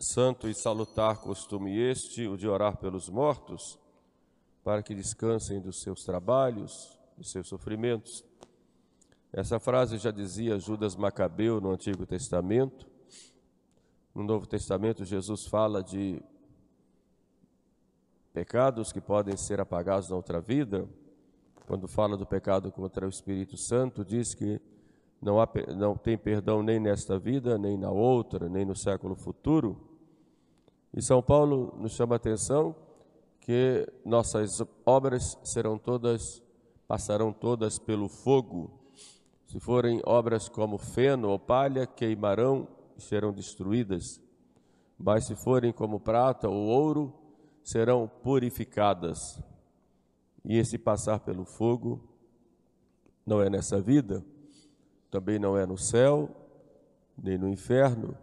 Santo e salutar costume este, o de orar pelos mortos, para que descansem dos seus trabalhos, dos seus sofrimentos. Essa frase já dizia Judas Macabeu no Antigo Testamento. No Novo Testamento, Jesus fala de pecados que podem ser apagados na outra vida. Quando fala do pecado contra o Espírito Santo, diz que não, há, não tem perdão nem nesta vida, nem na outra, nem no século futuro. E São Paulo nos chama a atenção que nossas obras serão todas, passarão todas pelo fogo. Se forem obras como feno ou palha, queimarão e serão destruídas. Mas se forem como prata ou ouro, serão purificadas. E esse passar pelo fogo não é nessa vida, também não é no céu, nem no inferno,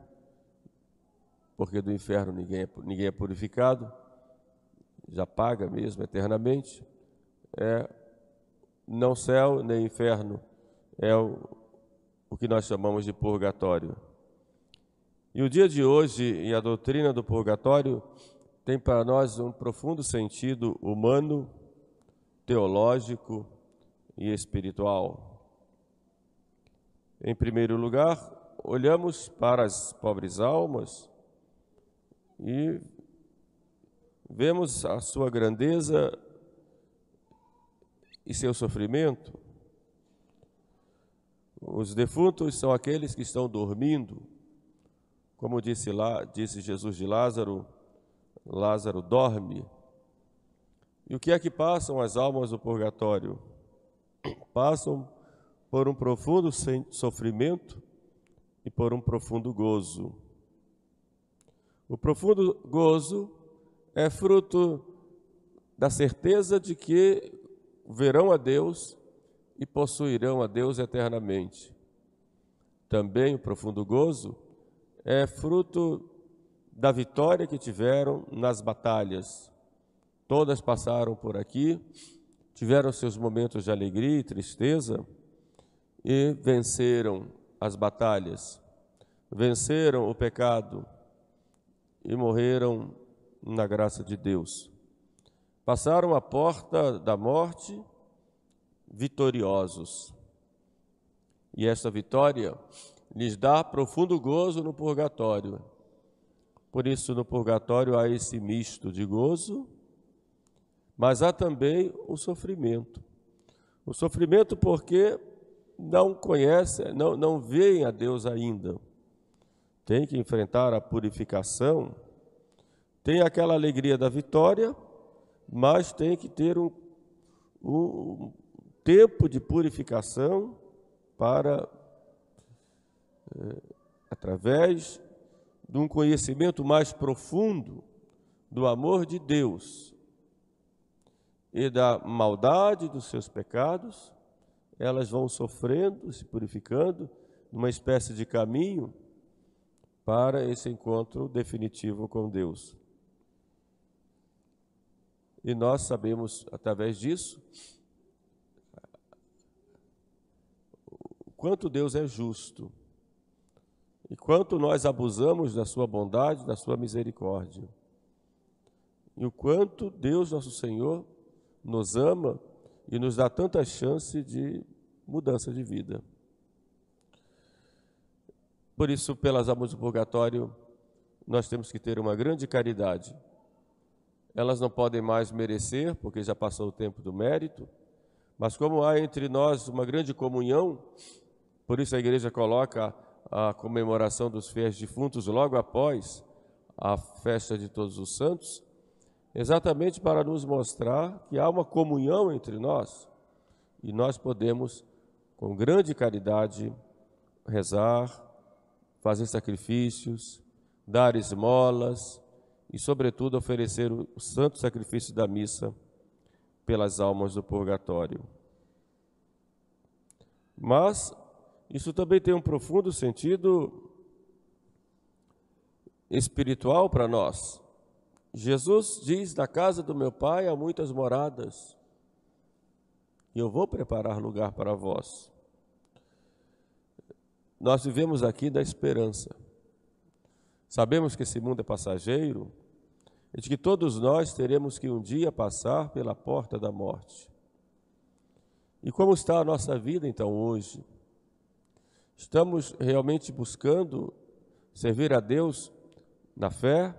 porque do inferno ninguém é, ninguém é purificado, já paga mesmo eternamente. É não céu nem inferno, é o, o que nós chamamos de purgatório. E o dia de hoje e a doutrina do purgatório tem para nós um profundo sentido humano, teológico e espiritual. Em primeiro lugar, olhamos para as pobres almas e vemos a sua grandeza e seu sofrimento. Os defuntos são aqueles que estão dormindo, como disse lá, disse Jesus de Lázaro, Lázaro dorme. E o que é que passam as almas do purgatório? Passam por um profundo sofrimento e por um profundo gozo. O profundo gozo é fruto da certeza de que verão a Deus e possuirão a Deus eternamente. Também o profundo gozo é fruto da vitória que tiveram nas batalhas. Todas passaram por aqui, tiveram seus momentos de alegria e tristeza e venceram as batalhas, venceram o pecado e morreram na graça de Deus. Passaram a porta da morte vitoriosos. E esta vitória lhes dá profundo gozo no purgatório por isso, no purgatório há esse misto de gozo, mas há também o sofrimento. O sofrimento porque não conhece, não, não veem a Deus ainda. Tem que enfrentar a purificação, tem aquela alegria da vitória, mas tem que ter um, um tempo de purificação para, é, através de um conhecimento mais profundo do amor de Deus e da maldade dos seus pecados, elas vão sofrendo, se purificando, numa espécie de caminho para esse encontro definitivo com Deus. E nós sabemos, através disso, o quanto Deus é justo e quanto nós abusamos da sua bondade, da sua misericórdia. E o quanto Deus, nosso Senhor, nos ama e nos dá tanta chance de mudança de vida. Por isso, pelas almas do purgatório, nós temos que ter uma grande caridade. Elas não podem mais merecer, porque já passou o tempo do mérito, mas como há entre nós uma grande comunhão, por isso a igreja coloca a comemoração dos fiéis defuntos logo após a festa de Todos os Santos, exatamente para nos mostrar que há uma comunhão entre nós e nós podemos, com grande caridade, rezar, fazer sacrifícios, dar esmolas e, sobretudo, oferecer o santo sacrifício da missa pelas almas do purgatório. Mas isso também tem um profundo sentido espiritual para nós. Jesus diz: Na casa do meu pai há muitas moradas, e eu vou preparar lugar para vós. Nós vivemos aqui da esperança. Sabemos que esse mundo é passageiro e de que todos nós teremos que um dia passar pela porta da morte. E como está a nossa vida então hoje? Estamos realmente buscando servir a Deus na fé,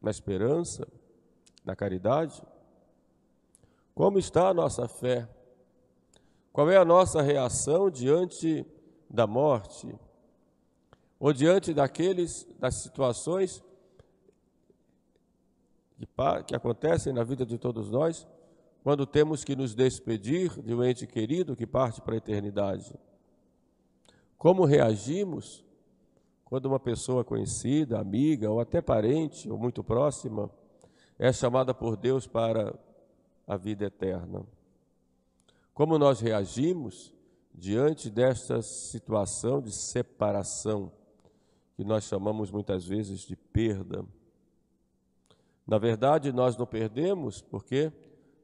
na esperança, na caridade? Como está a nossa fé? Qual é a nossa reação diante da morte? Ou diante daqueles das situações que, que acontecem na vida de todos nós, quando temos que nos despedir de um ente querido que parte para a eternidade? Como reagimos quando uma pessoa conhecida, amiga ou até parente ou muito próxima é chamada por Deus para a vida eterna? Como nós reagimos diante desta situação de separação, que nós chamamos muitas vezes de perda? Na verdade, nós não perdemos porque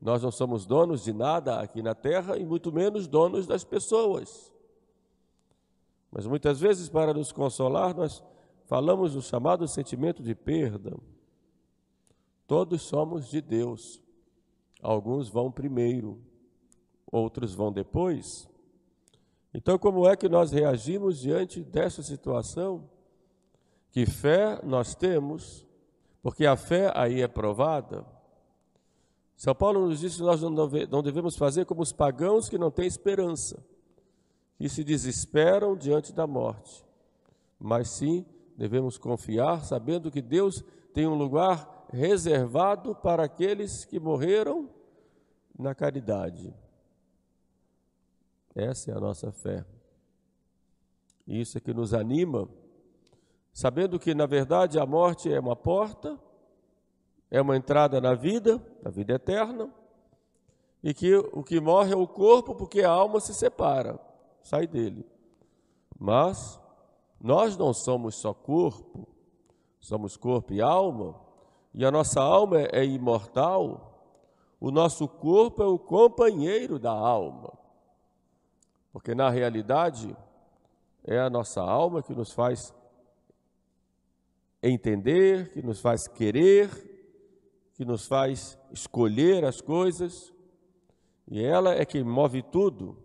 nós não somos donos de nada aqui na terra e muito menos donos das pessoas. Mas muitas vezes, para nos consolar, nós falamos do chamado sentimento de perda. Todos somos de Deus. Alguns vão primeiro, outros vão depois. Então, como é que nós reagimos diante dessa situação? Que fé nós temos, porque a fé aí é provada. São Paulo nos diz que nós não devemos fazer como os pagãos que não têm esperança que se desesperam diante da morte, mas sim devemos confiar, sabendo que Deus tem um lugar reservado para aqueles que morreram na caridade. Essa é a nossa fé. Isso é que nos anima, sabendo que, na verdade, a morte é uma porta, é uma entrada na vida, na vida eterna, e que o que morre é o corpo, porque a alma se separa sai dele. Mas nós não somos só corpo, somos corpo e alma, e a nossa alma é imortal, o nosso corpo é o companheiro da alma. Porque na realidade é a nossa alma que nos faz entender, que nos faz querer, que nos faz escolher as coisas, e ela é quem move tudo.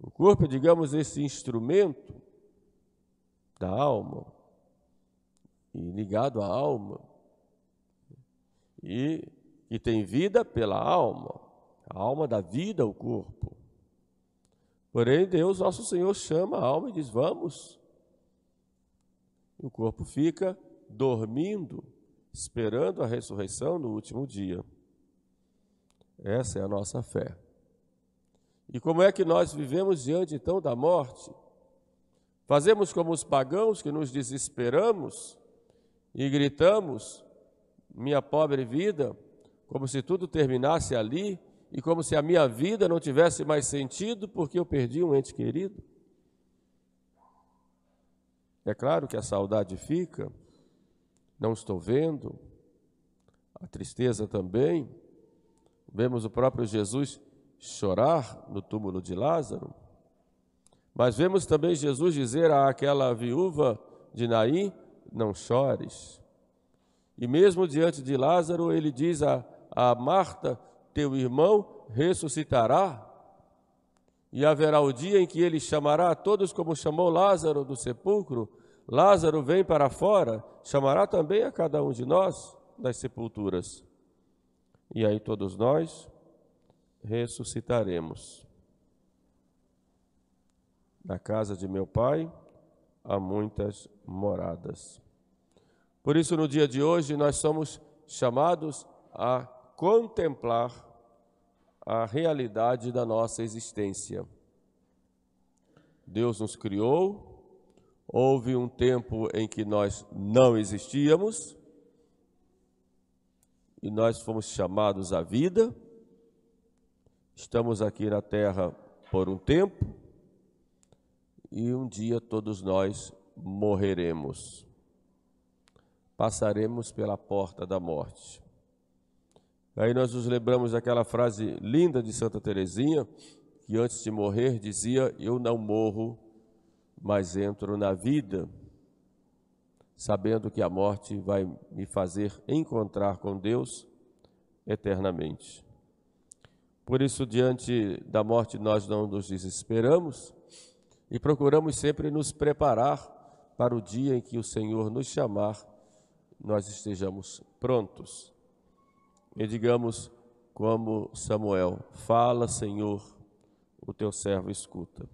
O corpo é, digamos, esse instrumento da alma, e ligado à alma, e que tem vida pela alma, a alma dá vida ao corpo. Porém, Deus, nosso Senhor, chama a alma e diz: Vamos. E o corpo fica dormindo, esperando a ressurreição no último dia. Essa é a nossa fé. E como é que nós vivemos diante então da morte? Fazemos como os pagãos que nos desesperamos e gritamos: minha pobre vida, como se tudo terminasse ali e como se a minha vida não tivesse mais sentido porque eu perdi um ente querido? É claro que a saudade fica, não estou vendo, a tristeza também. Vemos o próprio Jesus chorar no túmulo de Lázaro, mas vemos também Jesus dizer àquela viúva de Naim: Não chores. E mesmo diante de Lázaro, ele diz a, a Marta: Teu irmão ressuscitará. E haverá o dia em que ele chamará a todos, como chamou Lázaro do sepulcro. Lázaro vem para fora, chamará também a cada um de nós das sepulturas. E aí todos nós ressuscitaremos. Na casa de meu pai há muitas moradas. Por isso, no dia de hoje, nós somos chamados a contemplar a realidade da nossa existência. Deus nos criou, houve um tempo em que nós não existíamos, e nós fomos chamados à vida, Estamos aqui na terra por um tempo e um dia todos nós morreremos. Passaremos pela porta da morte. Aí nós nos lembramos daquela frase linda de Santa Teresinha, que antes de morrer dizia: Eu não morro, mas entro na vida. sabendo que a morte vai me fazer encontrar com Deus eternamente. Por isso, diante da morte, nós não nos desesperamos e procuramos sempre nos preparar para o dia em que o Senhor nos chamar, nós estejamos prontos. E digamos, como Samuel: Fala, Senhor, o teu servo escuta.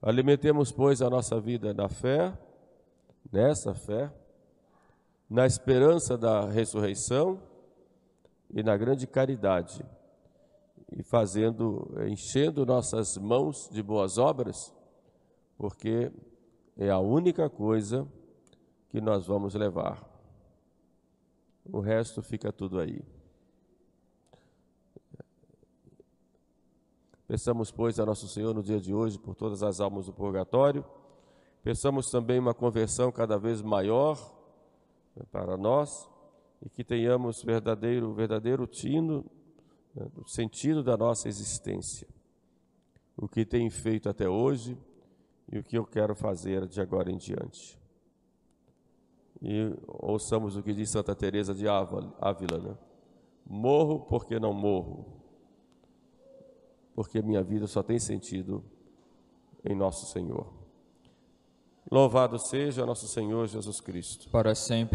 Alimentemos, pois, a nossa vida na fé, nessa fé, na esperança da ressurreição e na grande caridade, e fazendo, enchendo nossas mãos de boas obras, porque é a única coisa que nós vamos levar. O resto fica tudo aí. Peçamos, pois, a Nosso Senhor no dia de hoje por todas as almas do purgatório. Peçamos também uma conversão cada vez maior né, para nós e que tenhamos verdadeiro, verdadeiro tino né, do sentido da nossa existência. O que tem feito até hoje e o que eu quero fazer de agora em diante. E ouçamos o que diz Santa Teresa de Ávila, né? Morro porque não morro porque minha vida só tem sentido em nosso Senhor. Louvado seja nosso Senhor Jesus Cristo. Para sempre.